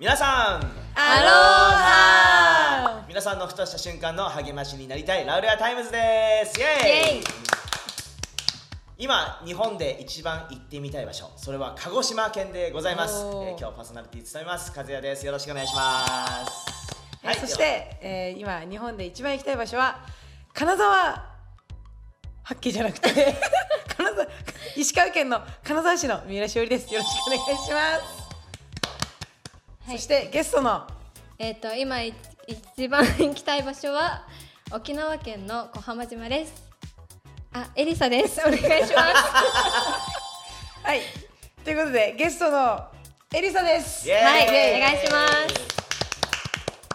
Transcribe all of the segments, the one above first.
皆さん。アロハ皆さんのふとした瞬間の励ましになりたい。ラウレアタイムズです。イエーイ！今日本で一番行ってみたい場所。それは鹿児島県でございます、えー今日パーソナリティ務めます。和也です。よろしくお願いします。えそして、えー今日本で一番行きたい場所は金沢八景じゃなくて 金沢石川県の金沢市の三浦しおりです。よろしくお願いします、はいそしてゲストの。えっ、と今い一番行きたい場所は沖縄県の小浜島です。あ、エリサです。お願いします。はい。ということでゲストのエリサです。はいお願いします。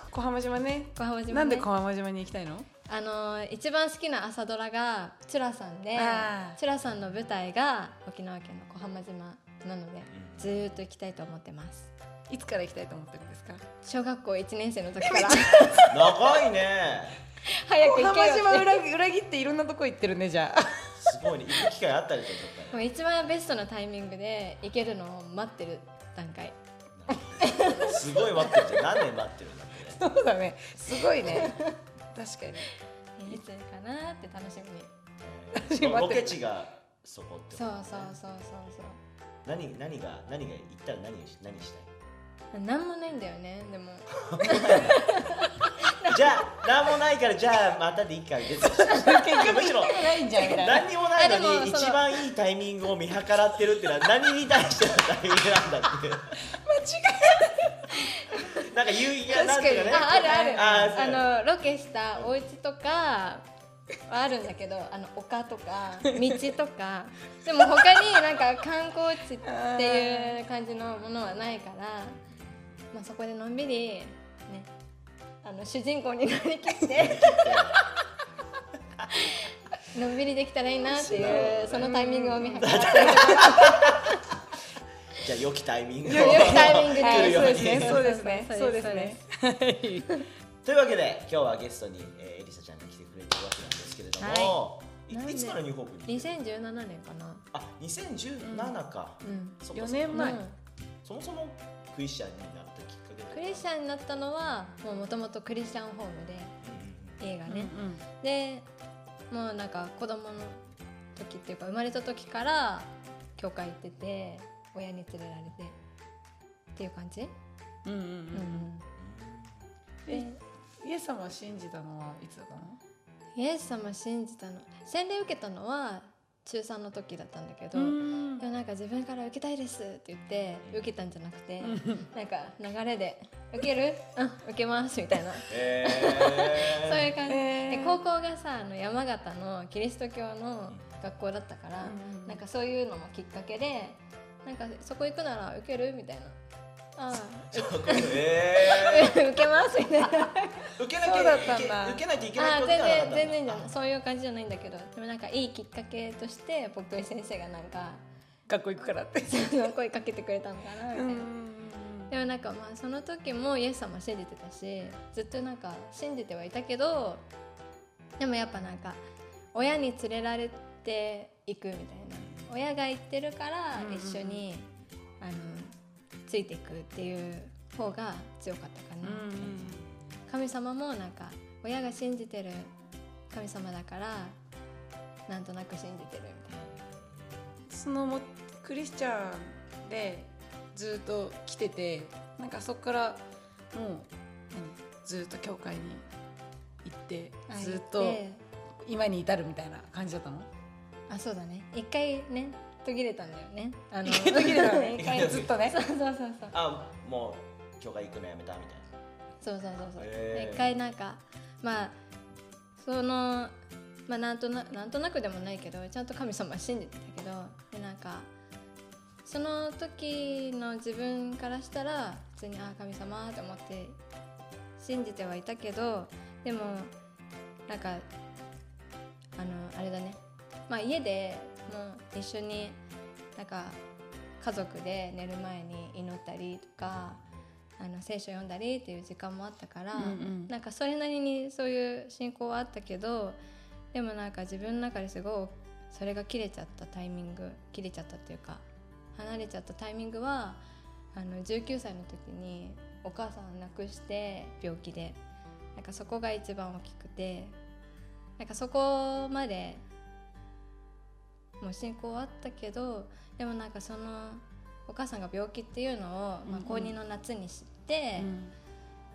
小浜島ね。小浜島ね。なんで小浜島に行きたいの？あのー一番好きな朝ドラがチュラさんでチュラさんの舞台が沖縄県の小浜島なので、ずーっと行きたいと思ってます。いつから行きたいと思ってるんですか？小学校1年生の時から。長いね。小 早く行けよって。浜島裏裏切っていろんなとこ行ってるねじゃあ。すごいね。行く機会あったりとかもう一番ベストなタイミングで行けるのを待ってる段階。すごい待ってる。じゃん何年待ってるんだって。ねそうだね。すごいね。確かに。いつかなって楽しみ。に。私待ってる。ロケ地がそこってそうそうそうそう何何が何が行ったら何し何したい？そう。なんもないんだよね。でも。じゃあ何もないからじゃあまたでいいか出てきてむしろ何にもないのに一番いいタイミングを見計らってるってのは何に対してのタイミングなんだって間違いなんか有意義ななんていうかね。ああるある。あのロケしたお家とかはあるんだけどあの丘とか 道とか。でも他になんか観光地っていう感じのものはないからまあそこでのんびりねあの主人公になりきって のんびりできたらいいなっていうそのタイミングを見計らって。じゃあ良きタイミングを。良きタイミングでそううですねそうですね。そそううでですすねねというわけで今日はゲストに、えー、エリサちゃんが来てくれてるわけなんですけれども、い。なんで？いつからニューホープに2017年かな。あ2017か、うん。そっか4年前。うん。そもそもクリスチャンになったきっかけクリスチャンになったのはもともとクリスチャンホームで映画ね、でもうなんか子供の時っていうか生まれた時から教会行ってて親に連れられてっていう感じ、うんうんうんうん。えでイエス様を信じたのはいつだったの？イエス様信じたの。洗礼受けたのは中3の時だったんだけど、ん。でもなんか自分から受けたいですって言って受けたんじゃなくて、なんか流れで受ける？うん。受けますみたいな。えー、そういう感じ、えー。で高校がさあの山形のキリスト教の学校だったから、うんうん。なんかそういうのもきっかけでなんかそこ行くなら受ける？みたいなあえあ受けますみたいなー、受けなきゃ受けないといけない全然はなかったんだ。全然じゃないそういう感じじゃないんだけど。でもなんかいいきっかけとして僕井先生がなんか学校行くからって。声かけてくれたのかなみたいな。でもなんかまあその時もイエス様信じてたしずっとなんか信じてはいたけどでもやっぱなんか親に連れられていくみたいな。親が行ってるからうんうんうん。一緒に、あのついていくっていう方が強かったかな、神様もなんか親が信じてる神様だからなんとなく信じてるみたいそのもクリスチャンでずっと来ててなんかそこからもう何ずっと教会に行ってなずっとで今に至るみたいな感じだったの？あそうだね。一回ね途切れたんだよね。あの 途切れたのね。一回ずっとね。そうそうそうそう。あもう教会行くのやめたみたいそうそうそうそう、一回なんかまあそのまあなんとななんとなくでもないけどちゃんと神様信じてたけどでなんかその時の自分からしたら普通にあ神様って思って信じてはいたけどでもなんかあのあれだね。まあ家でもう一緒になんか家族で寝る前に祈ったりとかあの聖書読んだりっていう時間もあったから、うんうん。なんかそれなりにそういう信仰はあったけどでもなんか自分の中ですごいそれが切れちゃったタイミング切れちゃったっていうか離れちゃったタイミングはあの19歳の時にお母さんを亡くして病気で。なんかそこが一番大きくてなんかそこまでもう進行あったけどでもなんかそのお母さんが病気っていうのを、まあ、高2の夏に知って、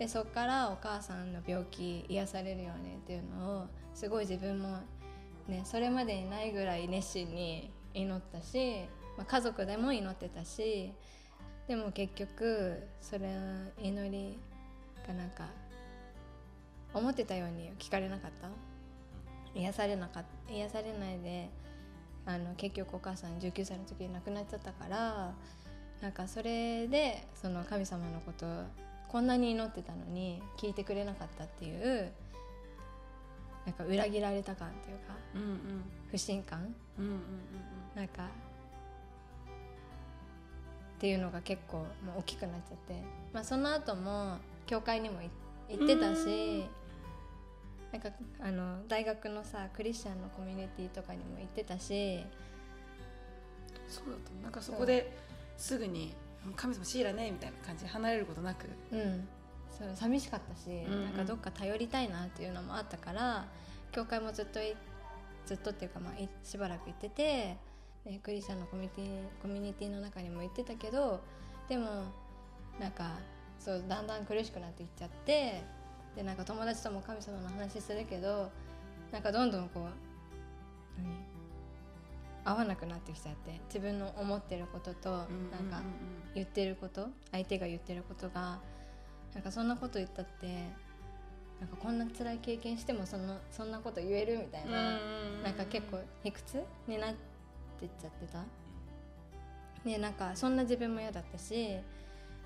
でそこからお母さんの病気癒されるよねっていうのをすごい自分も、ね、それまでにないぐらい熱心に祈ったし、まあ、家族でも祈ってたしでも結局それ祈りがなんか思ってたように聞かれなかった？癒されなか癒されないであの結局お母さん19歳の時に亡くなっちゃったからなんかそれでその神様のことこんなに祈ってたのに聞いてくれなかったっていうなんか裏切られた感っていうかうんうん不信感うんうんうん。なんかっていうのが結構もう大きくなっちゃって、まあ、その後も教会にもい行ってたしなんかあの大学のさクリスチャンのコミュニティとかにも行ってたし。そうだった。なんかそこですぐに「神様シーラね」みたいな感じで離れることなく。うん。そう寂しかったし、うんうん。なんかどっか頼りたいなっていうのもあったから教会もずっといずっとっていうか、まあ、いしばらく行っててでクリスチャンのコミュニティコミュニティの中にも行ってたけどでもなんかそうだんだん苦しくなっていっちゃってでなんか友達とも神様の話するけどなんかどんどんこう何？合わなくなってきちゃって自分の思ってることとなんか言ってること相手が言ってることがなんかそんなこと言ったってなんかこんな辛い経験してもそんなそんなこと言えるみたいな、なんか結構卑屈になってっちゃってた。でなんかそんな自分も嫌だったし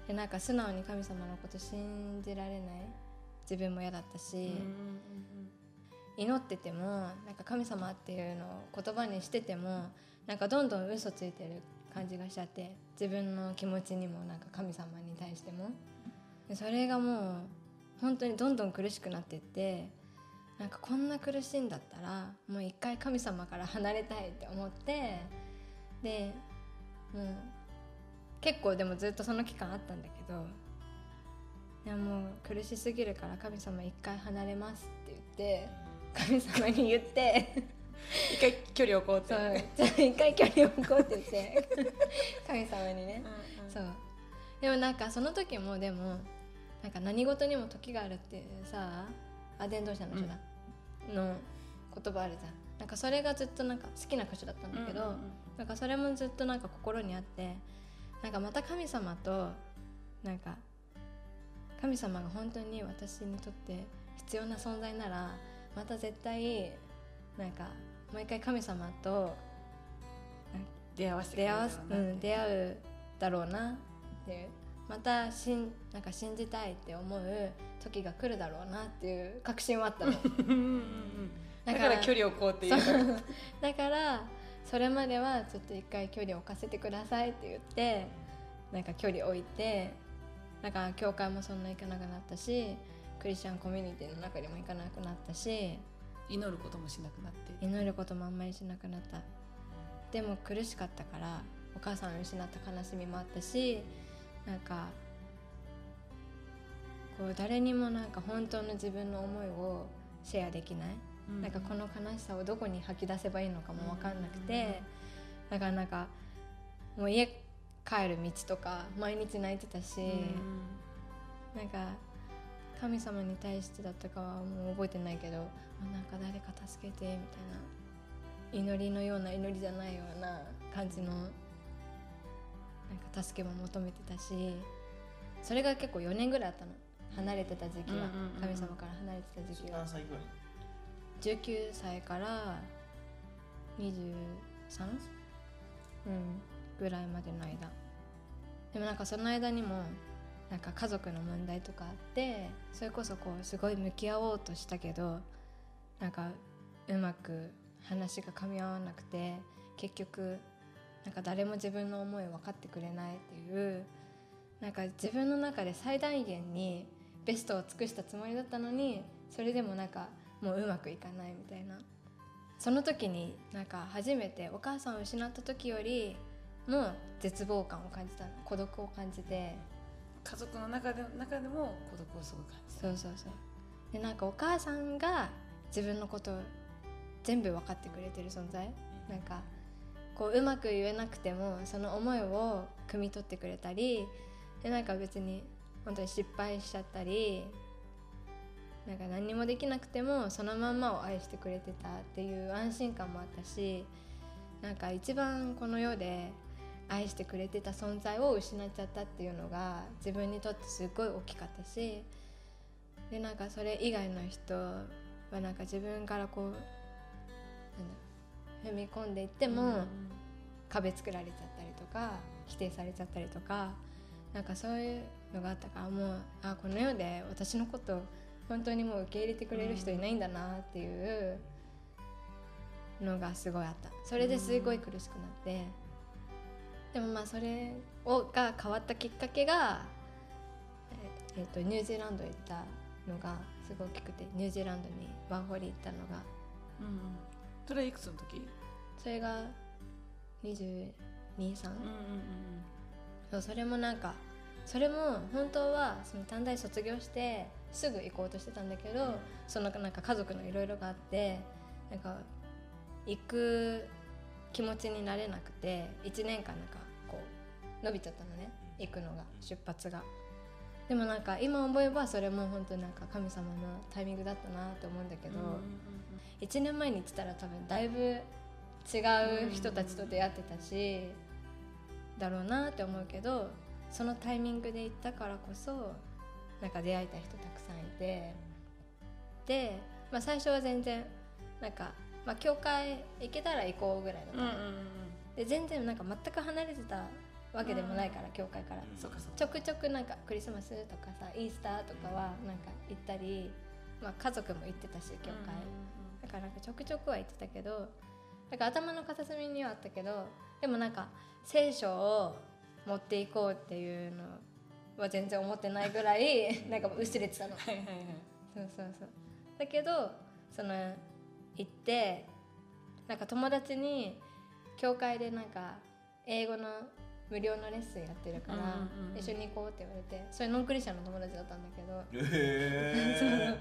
でなんか素直に神様のこと信じられない自分も嫌だったし、祈っててもなんか神様っていうのを言葉にしててもなんかどんどん嘘ついてる感じがしちゃって自分の気持ちにもなんか神様に対しても。でそれがもう本当にどんどん苦しくなってってなんかこんな苦しいんだったらもう一回神様から離れたいって思ってでもう結構でもずっとその期間あったんだけどいやもう苦しすぎるから神様一回離れますって言って神様に言って一回距離を置こうって。そう一回距離を置こうって言って神様にね。そう。でもなんかその時もでもなんか何事にも時があるっていうさアデン同士の人だ、の言葉あるじゃん。なんかそれがずっとなんか好きな箇所だったんだけど、うんうんうん。なんかそれもずっとなんか心にあってなんかまた神様となんか神様が本当に私にとって必要な存在ならまた絶対なんかもう一回神様と出会わせ出会わす、れるだろうん、出会うだろうなっていう。またしんなんか信じたいって思う時が来るだろうなっていう確信はあったの。だから距離を置こうっていう。だからそれまではちょっと一回距離を置かせてくださいって言ってなんか距離置いてなんか教会もそんな行かなくなったしクリスチャンコミュニティの中にも行かなくなったし祈ることもしなくなって。祈ることもあんまりしなくなった。でも苦しかったからお母さんを失った悲しみもあったしなんかこう誰にもなんか本当の自分の思いをシェアできない、なんかこの悲しさをどこに吐き出せばいいのかも分かんなくて、だからなんかもう家帰る道とか毎日泣いてたし、なんか神様に対してだったかはもう覚えてないけど、まあなんか誰か助けてみたいな祈りのような祈りじゃないような感じのなんか助けも求めてたしそれが結構4年ぐらいあったの。離れてた時期は、うんうんうんうん。神様から離れてた時期が何歳ぐらい？19歳から23、うん、ぐらいまでの間。でもなんかその間にもなんか家族の問題とかあってそれこそこうすごい向き合おうとしたけどなんかうまく話が噛み合わなくて結局なんか誰も自分の思いを分かってくれないっていうなんか自分の中で最大限にベストを尽くしたつもりだったのにそれでもなんかもううまくいかないみたいな。その時になんか初めてお母さんを失った時よりも絶望感を感じたの。孤独を感じて。家族の中で中でも孤独をすごく感じそうそうそう。でなんかお母さんが自分のことを全部分かってくれてる存在。なんかこううまく言えなくてもその思いを汲み取ってくれたり。でなんか別に本当に失敗しちゃったり。なんか何にもできなくてもそのまんまを愛してくれてたっていう安心感もあったし。なんか一番この世で愛してくれてた存在を失っちゃったっていうのが自分にとってすごい大きかったしでなんかそれ以外の人はなんか自分からこうなんだ踏み込んでいっても、壁作られちゃったりとか否定されちゃったりとかなんかそういうのがあったからもうあこの世で私のこと本当にもう受け入れてくれる人いないんだなっていうのがすごいあった。それですごい苦しくなってでもまあそれをが変わったきっかけが、ええっとニュージーランド行ったのがすごい大きくてニュージーランドにワーホリ行ったのが。うんうん。それはいくつの時？それが223、うん？うんそうそれもなんかそれも本当はその短大卒業してすぐ行こうとしてたんだけど、そのなんか家族のいろいろがあってなんか行く気持ちになれなくて1年間なんか伸びちゃったのね行くのが出発が。でもなんか今思えばそれも本当なんか神様のタイミングだったなって思うんだけど、1年前に行ってたら多分だいぶ違う人たちと出会ってたし、だろうなって思うけどそのタイミングで行ったからこそなんか出会えた人たくさんいてで、まあ、最初は全然なんか、まあ、教会行けたら行こうぐらいだったうんうん。で全然なんか全く離れてたわけでもないから、教会から。ちょくちょくなんかクリスマスとかさイースターとかはなんか行ったり、まあ、家族も行ってたし教会、だからなんかちょくちょくは行ってたけどなんか頭の片隅にはあったけどでもなんか聖書を持っていこうっていうのは全然思ってないぐらいなんか薄れてたの。はいはいはい。そうそうそう。だけどその行ってなんか友達に教会でなんか英語の無料のレッスンやってるから、うんうんうん。一緒に行こうって言われてそれノンクリスチャンの友達だったんだけど。へ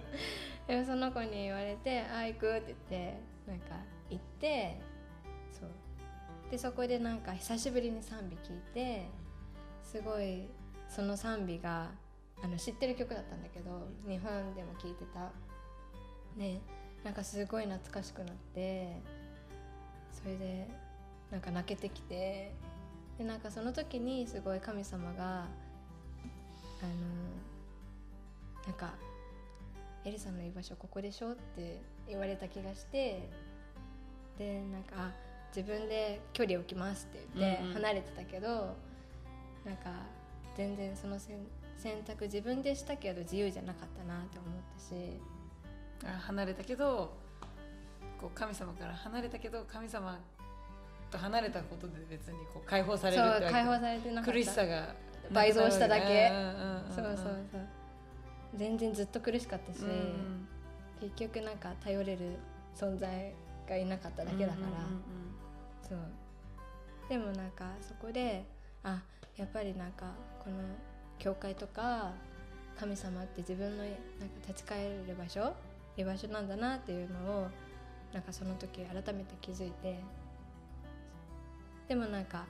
でもその子に言われて「ああ行く」って言ってなんか行ってそう。でそこでなんか久しぶりに賛美聞いてすごいその賛美があの知ってる曲だったんだけど日本でも聴いてた。ねなんかすごい懐かしくなってそれでなんか泣けてきてでなんかその時にすごい神様があのなんかエリさんの居場所ここでしょって言われた気がしてでなんかあ自分で距離を置きますって言ってうんうん。離れてたけど、なんか全然その選選択自分でしたけど自由じゃなかったなって思ったし。あ離れたけどこう神様から離れたけど神様と離れたことで別にこう解放されるって解放されてなか苦しさが倍増しただけそうそうそう。全然ずっと苦しかったし、うんうん。結局なんか頼れる存在がいなかっただけだから、そう。でもなんかそこであやっぱりなんかこの教会とか神様って自分のなんか立ち返れる場所？居場所なんだなっていうのをなんかその時改めて気づいてでもなんか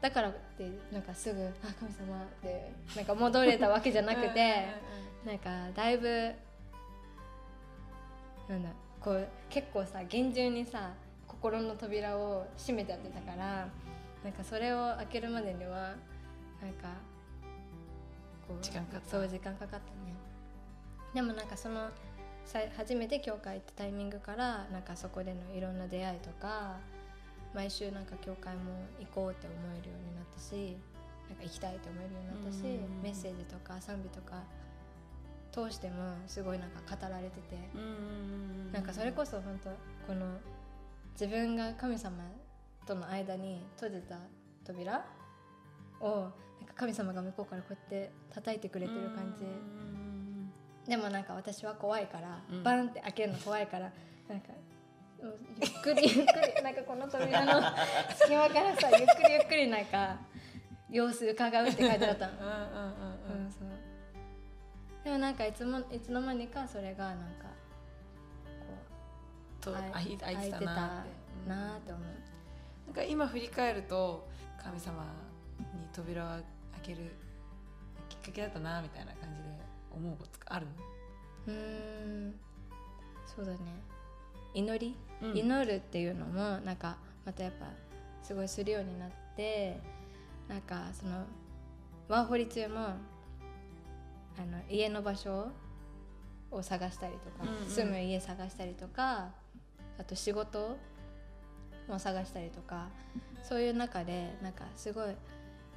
だからってなんかすぐ「あ神様」ってなんか戻れたわけじゃなくてなんかだいぶなんだこう結構さ厳重にさ心の扉を閉めちゃってたからなんかそれを開けるまでにはなんかこう時間かかった。そう時間かかったね。でもなんかそのさ初めて教会行ったタイミングからなんかそこでのいろんな出会いとか毎週なんか教会も行こうって思えるようになったしなんか行きたいって思えるようになったし、メッセージとか賛美とか通してもすごいなんか語られてて、うなんかそれこそ本当この自分が神様との間に閉じた扉をなんか神様が向こうからこうやって叩いてくれてる感じ、でもなんか私は怖いから、うん。バンって開けるの怖いからなんかゆっくりゆっくりなんかこの扉の 隙間からさゆっくりゆっくりなんか様子伺うって書いてあったの。うんうんうんうん。うんそう。でもなんかいつもいつの間にかそれがなんかとこう開いてたなって。うんなって思う。なんか今振り返ると神様に扉を開けるきっかけだったなみたいな感じで思うことがあるうーん。そうだね。祈り、うん祈るっていうのもなんかまたやっぱすごいするようになってなんかそのワーホリ中もあの家の場所を探したりとか、うんうん。住む家探したりとかあと仕事も探したりとかそういう中でなんかすごい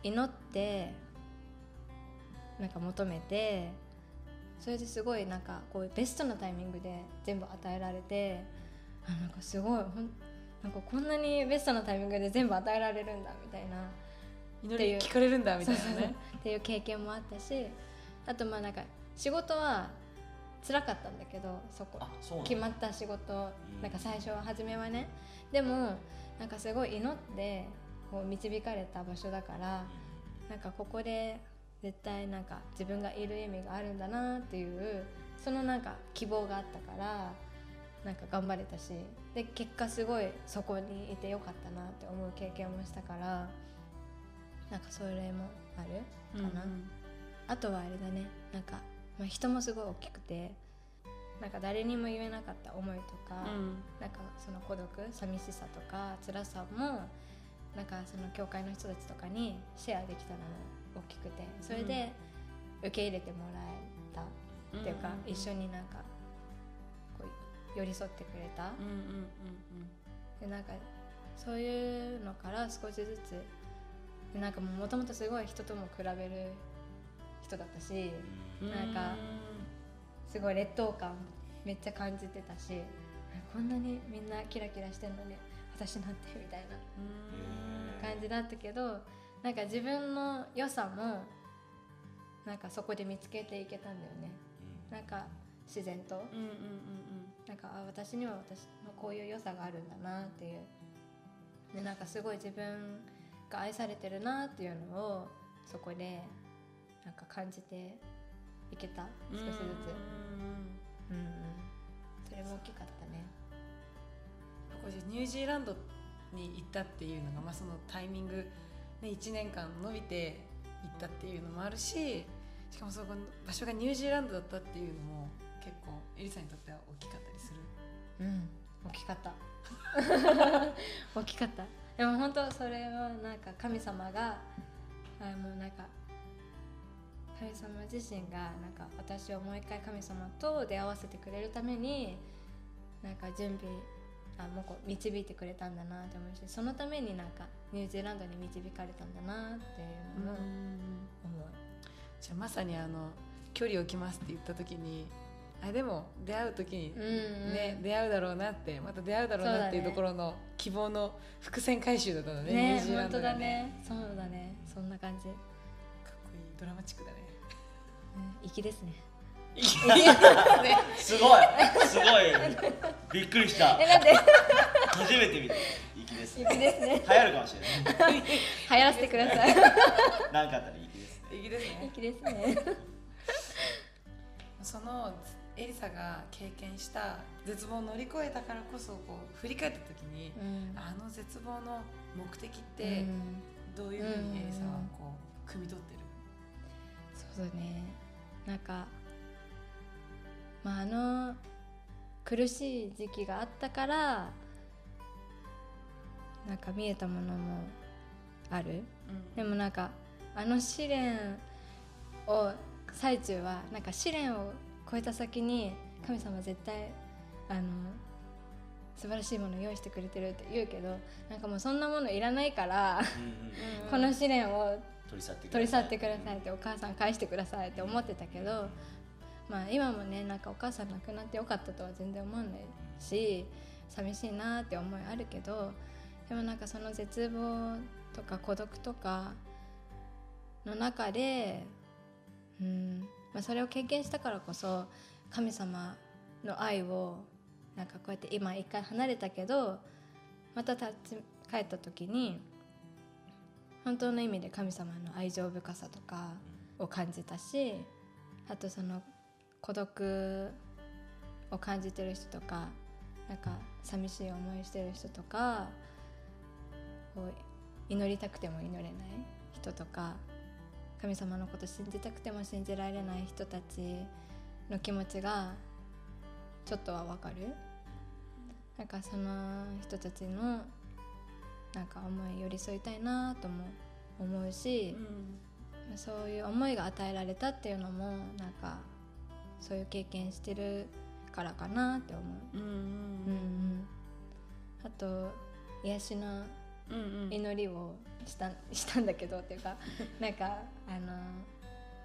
祈ってなんか求めてそれですごいなんかこうベストなタイミングで全部与えられてあなんかすごいほんなんかこんなにベストなタイミングで全部与えられるんだみたいな。祈り聞かれるんだみたいなそうそうそう。ねっていう経験もあったしあとまあなんか仕事は辛かったんだけどそこ。決まった仕事うん。なんか最初は初めはね。でもなんかすごい祈ってこう導かれた場所だからなんかここで絶対なんか自分がいる意味があるんだなっていうそのなんか希望があったからなんか頑張れたしで結果すごいそこにいてよかったなって思う経験もしたからなんかそれもあるかな、あとはあれだね。なんか、まあ、人もすごい大きくてなんか誰にも言えなかった思いとか、うん。なんかその孤独寂しさとか辛さもなんかその教会の人たちとかにシェアできたのも大きくてそれで受け入れてもらえたっていうか、うん。一緒になんか寄り添ってくれた、うんうんうんでなんかそういうのから少しずつでなんかもともとすごい人とも比べる人だったしうん。なんかすごい劣等感めっちゃ感じてたしこんなにみんなキラキラしてんのに私なんてみたいなうん。感じだったけどなんか自分の良さもなんかそこで見つけていけたんだよね。なんか自然と。うんうんうんなんかあ私には私のこういう良さがあるんだなっていう。でなんかすごい自分が愛されてるなっていうのをそこでなんか感じていけたうん少しずつ。うんうんそれも大きかったね。ニュージーランドに行ったっていうのが、まあ、そのタイミング、ね、1年間伸びて行ったっていうのもあるししかもそこの場所がニュージーランドだったっていうのも結構エリさんにとっては大きかったりする？うん大きかった。大きかった。でも本当それはなんか神様があもうなんか神様自身がなんか私をもう一回神様と出会わせてくれるためになんか準備あもうこう導いてくれたんだなって思うしそのためになんかニュージーランドに導かれたんだなっていうのも思う、じゃあまさにあの距離を置きますって言った時にあでも出会う時に、うんうん。ね出会うだろうなってまた出会うだろうなっていうところの希望の伏線回収だったのねニュねージーランドが本当だね。そうだね。そんな感じ、かっこいいドラマチックだね。うん、粋ですね。すごい。すごいびっくりした。えなんで？初めて見た。粋ですね。粋ですね。流行るかもしれない。流行らせてください。なんかあったら粋ですね。いいですね。粋ですね。そのエリサが経験した絶望を乗り越えたからこそこう振り返った時に、うん。あの絶望の目的ってどういうふうにエリサはこう汲み取ってる、そうだね。なんかまああの苦しい時期があったからなんか見えたものもある。でもなんかあの試練を最中はなんか試練を超えた先に神様は絶対あの素晴らしいものを用意してくれてるって言うけどなんかもうそんなものいらないからうんうん。この試練を取り去ってください。取り去ってくださいってお母さん返してくださいって思ってたけどまあ今もねなんかお母さん亡くなってよかったとは全然思わないし寂しいなって思いあるけどでもなんかその絶望とか孤独とかの中でうん、まあ、それを経験したからこそ神様の愛をなんかこうやって今一回離れたけどまた立ち帰った時に本当の意味で神様の愛情深さとかを感じたしあとその孤独を感じてる人とかなんか寂しい思いしてる人とかこう祈りたくても祈れない人とか神様のこと信じたくても信じられない人たちの気持ちがちょっとはわかる。なんかその人たちのなんか思い寄り添いたいなとも思うし、そういう思いが与えられたっていうのもなんかそういう経験してるからかなって思う。うんうんうん。うん、あと癒しのうんうん祈りをしたしたんだけどっていうか なんかあ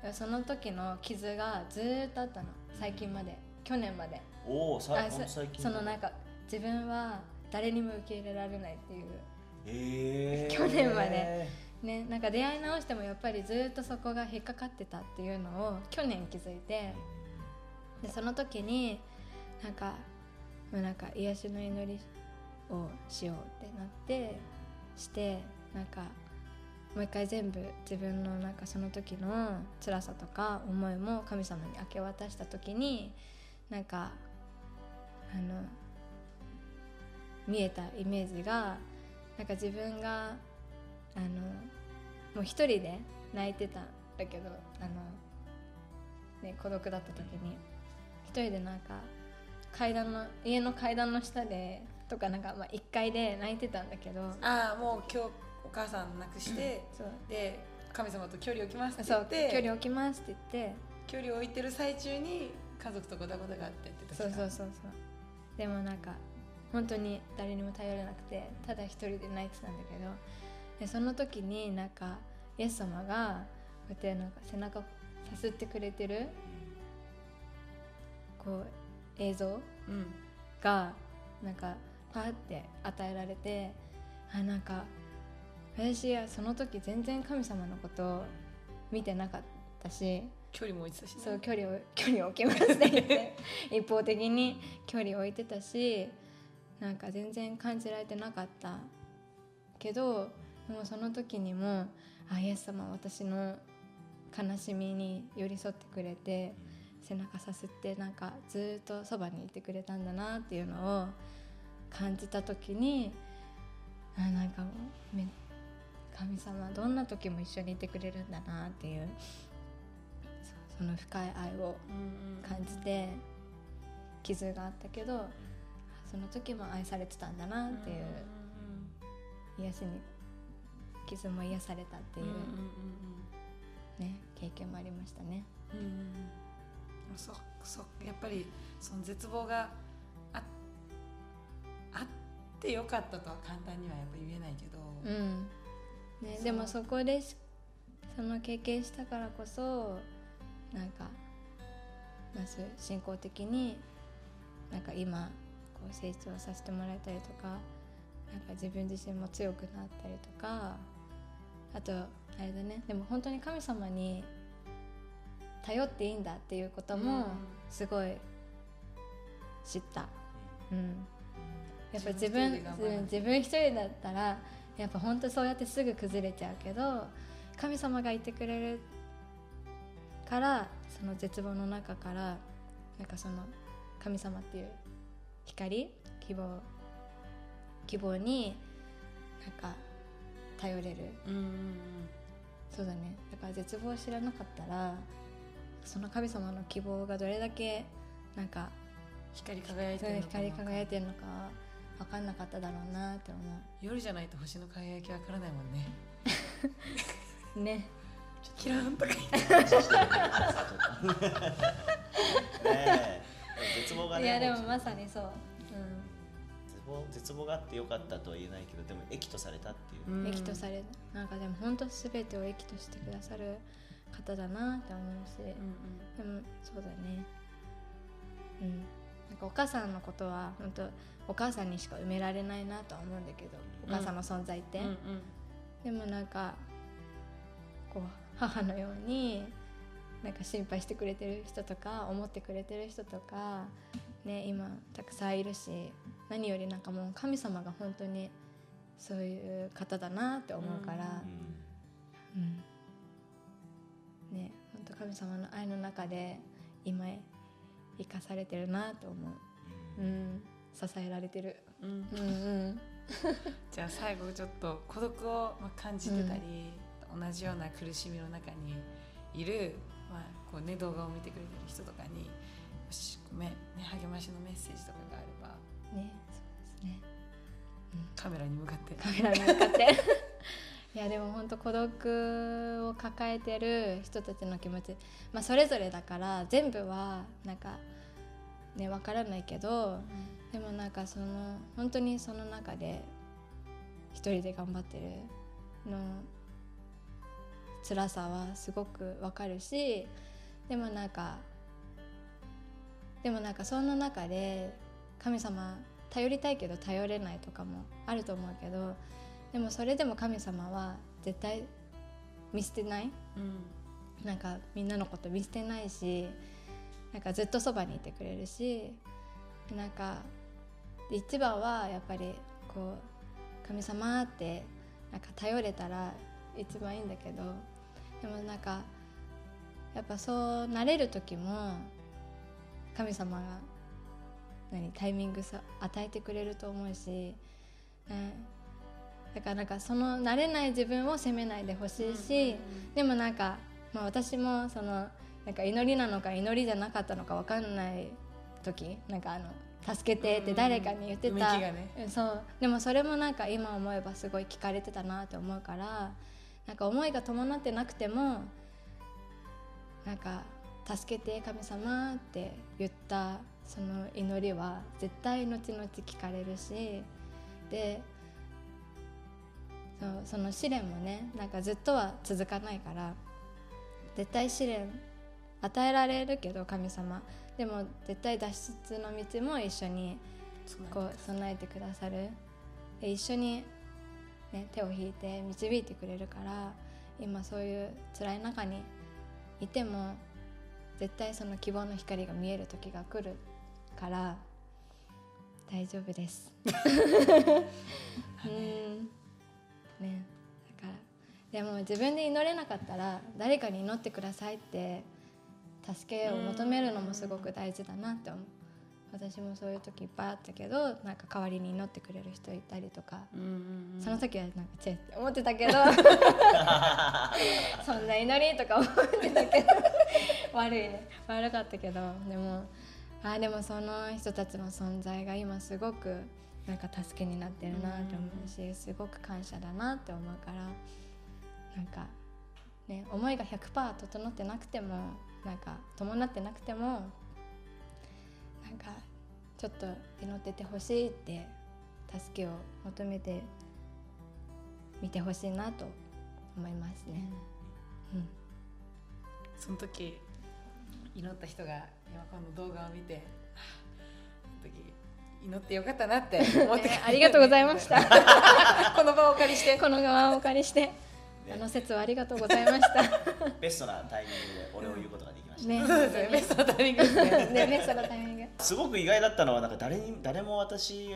のその時の傷がずーっとあったの。最近まで。去年まで。おお最近そのなんか自分は誰にも受け入れられないっていう。えー、去年まで。ねなんか出会い直してもやっぱりずーっとそこが引っかかってたっていうのを去年気づいて。でその時になんかまあなんか癒しの祈りをしようってなってしてなんかもう一回全部自分のなんかその時の辛さとか思いも神様に明け渡した時になんかあの見えたイメージがなんか自分があのもう一人で泣いてたんだけどあの、ね、孤独だった時に。一人でなんか階段の家の階段の下でとかなんかまあ1階で泣いてたんだけど。ああもう今日お母さん亡くして、そう。で神様と距離を置きますってそう言って距離置きますって言って。距離を置いてる最中に家族とごたごたがあってって時そうそうそうそう。でもなんか本当に誰にも頼れなくてただ一人で泣いてたんだけど。でその時になんかイエス様がこうやってなんか背中をさすってくれてるこう映像うん。がなんかパーって与えられてあなんか私はその時全然神様のことを見てなかったし距離も置いてたしね。そう距離を 距離を置きますって言って一方的に距離を置いてたしなんか全然感じられてなかったけどもうその時にもあイエス様は私の悲しみに寄り添ってくれて背中さすってなんかずっとそばにいてくれたんだなっていうのを感じた時にあなんか神様はどんな時も一緒にいてくれるんだなっていうその深い愛を感じて傷があったけどその時も愛されてたんだなっていう癒しに傷も癒されたっていううんうんうんね経験もありましたね。うんそうそうやっぱりその絶望がってよかったとは簡単にはやっぱ言えないけど、うん。ね、でもそこでしその経験したからこそなんか、まあ、そういう信仰的になんか今こう成長させてもらえたりとかなんか自分自身も強くなったりとかあとあれだねでも本当に神様に頼っていいんだっていうこともすごい知った。うんやっぱ自分自分一人だったらやっぱ本当そうやってすぐ崩れちゃうけど神様がいてくれるからその絶望の中からなんかその神様っていう光希望希望になんか頼れる。そうだね。だから絶望を知らなかったらその神様の希望がどれだけなんか光り輝いてるのか光り輝いてるのか分かんなかっただろうなって思夜じゃないと星の輝きわからないもんね。う ねキラーンとか言って 絶望がねいやでもまさにそう、絶望絶望があってよかったとは言えないけどでも益とされたっていう、うん、益とされなんかでも本当全てを益としてくださる方だなって思うし、うんうん。でもそうだね。うん。なんかお母さんのことは本当お母さんにしか埋められないなとは思うんだけどお母さんの存在って、うんうん。うん、でもなんかこう母のようになんか心配してくれてる人とか思ってくれてる人とか、ね、今たくさんいるし何よりなんかもう神様が本当にそういう方だなって思うから、うん、うん、ね本当神様の愛の中で今生かされてるなと思う。うん。支えられてる、うん。うんうん、じゃあ最後ちょっと孤独をまあ感じてたり、同じような苦しみの中にいる、まあこうね、動画を見てくれてる人とかにもしめ、ね、励ましのメッセージとかがあればねそうですね。カメラに向かって。カメラに向かって。いやでも本当孤独を抱えてる人たちの気持ち、まあ、それぞれだから全部はなんかね分からないけどでもなんかその本当にその中で一人で頑張ってるの辛さはすごくわかるしでもなんかでもなんかその中で神様頼りたいけど頼れないとかもあると思うけどでもそれでも神様は絶対見捨てない？うん。なんかみんなのこと見捨てないしなんかずっとそばにいてくれるしなんか一番はやっぱりこう神様ってなんか頼れたら一番いいんだけどでもなんかやっぱそうなれる時も神様が何タイミングさ与えてくれると思うし、ね、だからなんかその慣れない自分を責めないでほしいし、でもなんか、まあ、私もそのなんか祈りなのか祈りじゃなかったのか分かんない時なんかあの助けてって誰かに言ってうんた、ねうんそう。でもそれもなんか今思えばすごい聞かれてたなって思うからなんか思いが伴ってなくてもなんか「助けて神様」って言ったその祈りは絶対後々聞かれるしでそうその試練もねなんかずっとは続かないから絶対試練与えられるけど神様でも絶対脱出の道も一緒にこう備えてくださる。で一緒に、ね、手を引いて導いてくれるから今そういう辛い中にいても絶対その希望の光が見える時が来るから大丈夫です。うん。ね。だからでも自分で祈れなかったら誰かに祈ってくださいって助けを求めるのもすごく大事だなって思う。私もそういう時いっぱいあったけどなんか代わりに祈ってくれる人いたりとか、うんうんうん。その時はなんかチェって思ってたけど そんな祈りとか思ってたけど 悪いね悪かったけどでもあでもその人たちの存在が今すごくなんか助けになってるなって思うしすごく感謝だなって思うからなんかね思いが100%整ってなくてもなんか伴ってなくてもなんかちょっと祈っててほしいって助けを求めてみてほしいなと思いますね。うんその時祈った人が今この動画を見てああの時祈ってよかったなって思って、ねありがとうございました。この場をお借りしてこの側をお借りして、あの説はありがとうございました。ベストなタイミングで俺を言うことができました、ね、ベストのタイミングで。すねね、ベストのタイミング。すごく意外だったのはなんか誰に誰も私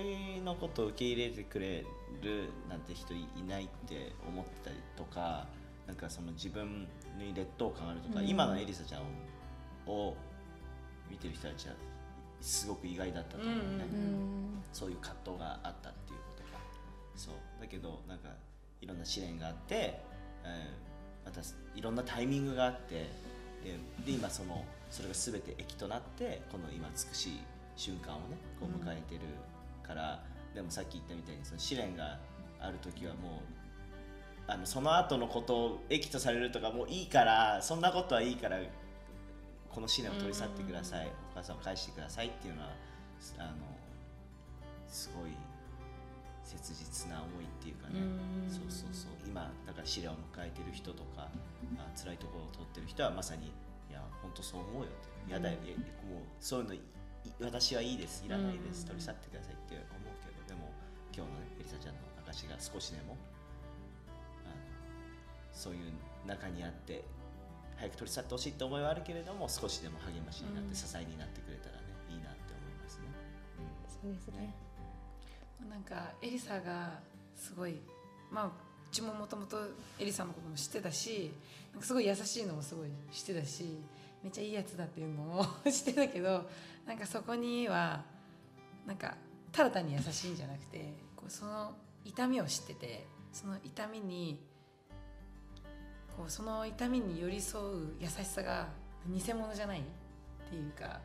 のことを受け入れてくれるなんて人いないって思ってたりとかなんかその自分に劣等感あるとか、うん。今のエリサちゃんを見てる人たちはすごく意外だったと思うね、うんそういう葛藤があったっていうことがそう。だけどなんかいろんな試練があって、えーまたいろんなタイミングがあってでで今そのそれが全て益となってこの今美しい瞬間をねこう迎えてるから、でもさっき言ったみたいにその試練がある時はもうあのその後のことを益とされるとかもういいからそんなことはいいからこの試練を取り去ってください、お母さんを返してくださいっていうのはあのすごい切実な思いっていうかね、うん。そうそうそう今だから試練を迎えてる人とかあ辛いところを通ってる人はまさにいや本当そう思うよってやだよ、いやもうそういうのい私はいいですいらないです、うん。取り去ってくださいって思うけどでも今日のねエリサちゃんの証が少しでもあのそういう中にあって早く取り去ってほしいって思いはあるけれども少しでも励ましになってうん。支えになってくれたらねいいなって思いますね。そうですね。なんかエリサがすごいまあちももともとエリさんのことも知ってたしすごい優しいのもすごい知ってたしめっちゃいいやつだっていうのも知ってたけどなんかそこにはなんかただ単に優しいんじゃなくてこうその痛みを知っててその痛みにこうその痛みに寄り添う優しさが偽物じゃないっていうか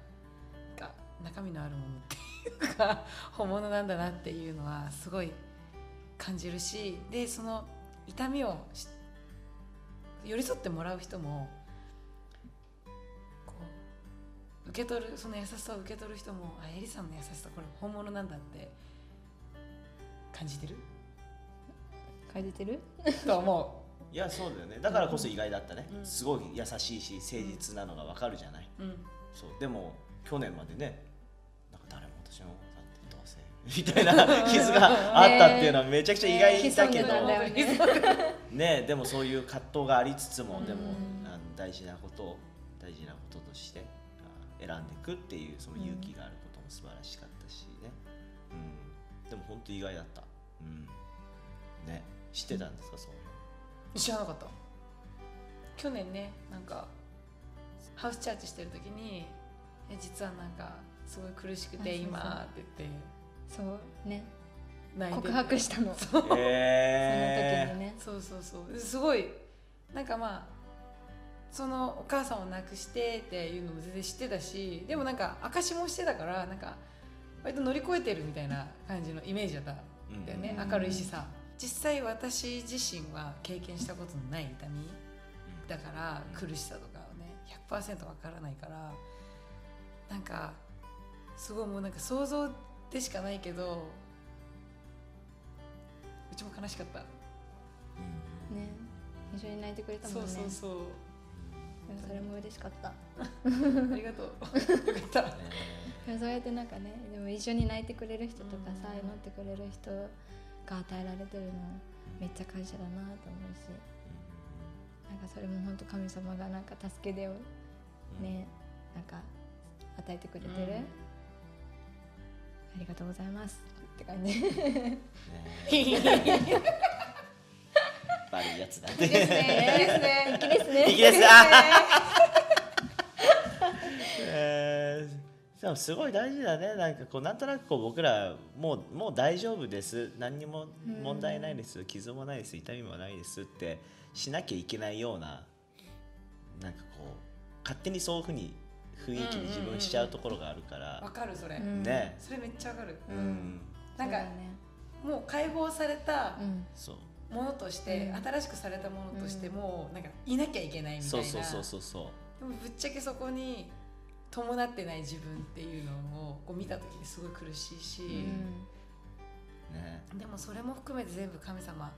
か中身のあるものっていうか本物なんだなっていうのはすごい感じるしでその痛みをし寄り添ってもらう人もこう受け取るその優しさを受け取る人もあエリさんの優しさこれ本物なんだって感じてる？感じてる？と思 いやそうだよね。だからこそ意外だったね、うん。すごい優しいし誠実なのがわかるじゃない、う、うん、そう。でも去年までねなんか誰も私のみたいな傷があったっていうのはめちゃくちゃ意外だけど、ね。でもそういう葛藤がありつつも、うん。でもあの大事なことを大事なこととしてあ選んでいくっていうその勇気があることも素晴らしかったしね、うん、でも本当意外だった、うん、ね知ってたんですかそう知らなかった。去年ねなんかハウスチャーチしてる時にえ実はなんかすごい苦しくて今って言ってそうね。告白したの。その時えにね。そうそうそう。すごい。なんかまあそのお母さんを亡くしてっていうのも全然知ってたしでもなんか証もしてたからなんか割と乗り越えてるみたいな感じのイメージだったんだよね、うん。明るいしさ。実際私自身は経験したことのない痛み。だから苦しさとかをね100%わからないからなんかすごいもうなんか想像でしかないけどうちも悲しかった、ね。一緒に泣いてくれたもんね。そうそうそう。それも嬉しかった。ありがとう。よかった。そうやってなんかねでも一緒に泣いてくれる人とかさ、うん。祈ってくれる人が与えられてるのめっちゃ感謝だなと思うし。なんかそれも本当神様がなんか助け出をね、なんか与えてくれてる、うん。ありがとうございます。って感じ。ね悪いやつだね。ですね。粋ですね。粋ですあえーでもすごい大事だね。なんかこうなんとなくこう僕らもうもう大丈夫です。何にも問題ないです傷もないです痛みもないですってしなきゃいけないようななんかこう勝手にそういうふうに雰囲気に自分しちゃうところがあるから、わかるそれ、うん。ね。それめっちゃわかる、ううん。んなんかね。もう解放されたうん。そう。ものとして、うん。新しくされたものとしてうん。もうなんかいなきゃいけないみたいな。そうそうそうそうそう。でもぶっちゃけそこに伴ってない自分っていうのをこう見た時にすごい苦しいし、ね。でもそれも含めて全部神様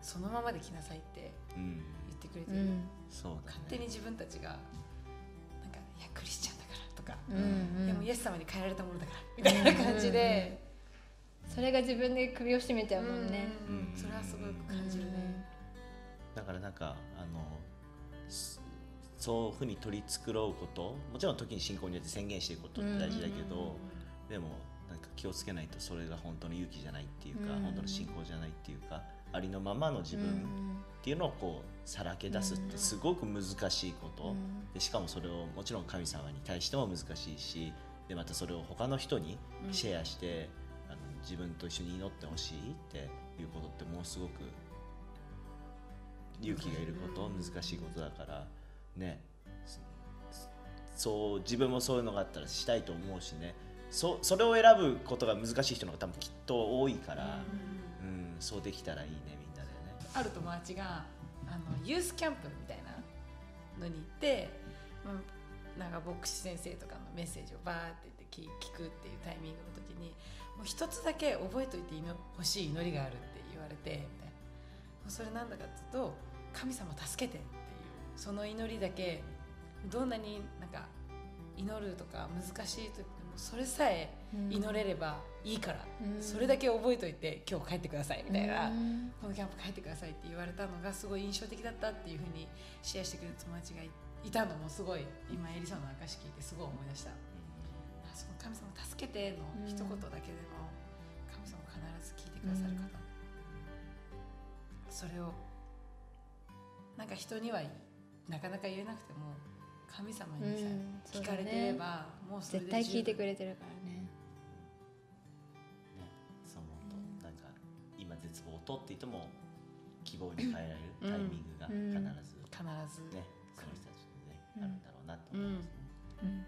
そのままで来なさいってうん。言ってくれてる、うん。そうだね。勝手に自分たちがなんか「いやクリスチャンだから」とか、うんうんでもイエス様に変えられたものだからみたいな感じで、それが自分で首を絞めちゃうもんね、うんうんそれはすごい感じるね、だからなんかあのそそういうふうに取り繕うこともちろん時に信仰によって宣言していくことって大事だけど、でもなんか気をつけないとそれが本当の勇気じゃないっていうか、うん。本当の信仰じゃないっていうかありのままの自分っていうのをこうさらけ出すってすごく難しいこと、うん。でしかもそれをもちろん神様に対しても難しいしでまたそれを他の人にシェアして、あの自分と一緒に祈ってほしいっていうことってものすごく勇気がいること、うん。難しいことだからね。そそう自分もそういうのがあったらしたいと思うしね。そそれを選ぶことが難しい人の方が多分きっと多いから、うんそうできたらいいねみんなでね。ある友達があのユースキャンプみたいなのに行って、まあ、なんか牧師先生とかのメッセージをバーって言って聞くっていうタイミングの時にもう一つだけ覚えといてほしい祈りがあるって言われてみたいなそれなんだかっていうと神様助けてっていうその祈りだけどんなになんか祈るとか難しい時それさえ祈れればいいから、うん。それだけ覚えといて今日帰ってくださいみたいな。うんこのキャンプ帰ってくださいって言われたのがすごい印象的だったっていうふうにシェアしてくれる友達がいいたのもすごい今エリさんの証聞いてすごい思い出した。あその神様助けての一言だけでも神様必ず聞いてくださる方、それをなんか人にはなかなか言えなくても神様にさ、うん聞かれてればもうそれで絶対聞いてくれれてるからね。ね、そう思うと、なんか今絶望を取っていても希望に変えられるタイミングが必ず、ね必ず。その人たちにね、うんあるんだろうなと思いますね。うん。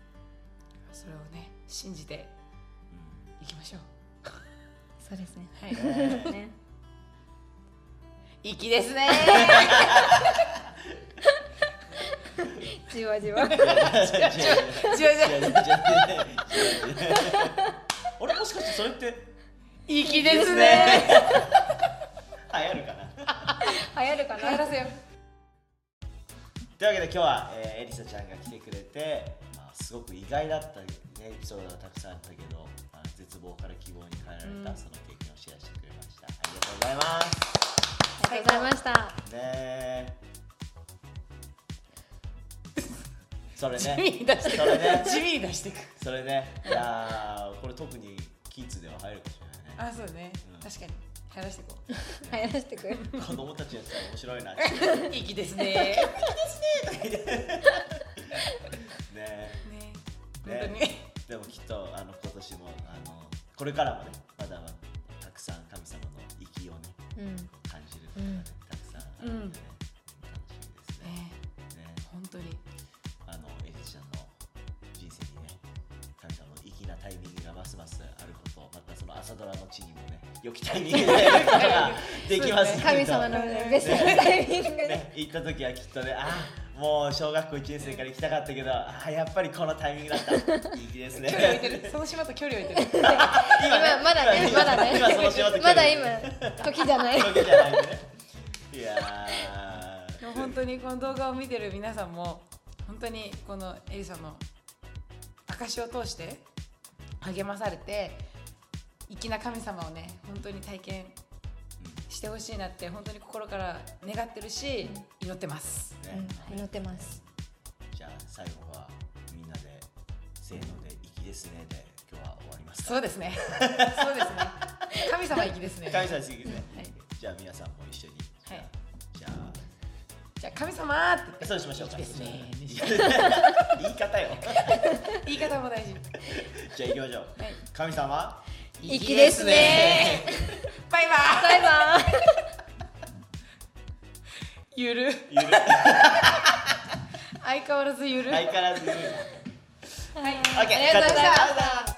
それをね信じていきましょう。そうですね。はい。うんね 粋ですね じわじわ。じわじわ。俺もしかしてそれって粋ですね流行るかな流行るかな帰らせよというわ。けで今日は、えーエリサちゃんが来てくれて、まあ、すごく意外だった、ね、エピソードがたくさんあったけど、まあ、絶望から希望に変えられた、うんその経験をシェアしてくれましたありがとうございますありがとうございましたねそれ地味ねに出してくそれね。地味に出してくそれね。いやーこれ特にキッズでは入るかもしれないね。あそうね。うん。確かに。流行らしていこ流行らせてくれ。子供たちにやったら面白いなって。う粋ですね。ね。ね。本ね当に。でもきっとあの今年もあのこれからもねまだまだたくさん神様の息をねうん。感じることがね、たくさんあるのでね、楽しみですね。ね。ね。本当に朝ドラの地にもね良きタイミングでできますけど神様のねベストなタイミングで。ね、行った時はきっとねあもう小学校1年生から行きたかったけどあやっぱりこのタイミングだった。いいですね。距離置いてる。その島と距離置いてる。今今まだね今まだね今その仕事まだ今時じゃない時じゃないんでねいやーでも本当にこの動画を見てる皆さんも本当にこのエリさんの証を通して励まされて粋な神様をね本当に体験してほしいなって本当に心から願ってるし祈ってます。ね。うん祈ってます。じゃあ最後はみんなでせーので「粋ですね」で今日は終わりますか？そうですね。そうですね。神様粋ですね。神様粋ですね、はい。じゃあ皆さんも一緒に。はい。じゃあ。じゃあ神様って言ってそうしましょう。粋ですね。言い方よ。言い方も大事。じゃあ行きましょう。はい。神様粋ですね。バイバイ。バイバイ。ゆる。ゆる。相変わらずゆる。相変わらず。ゆるはい。オッケーありがとうございました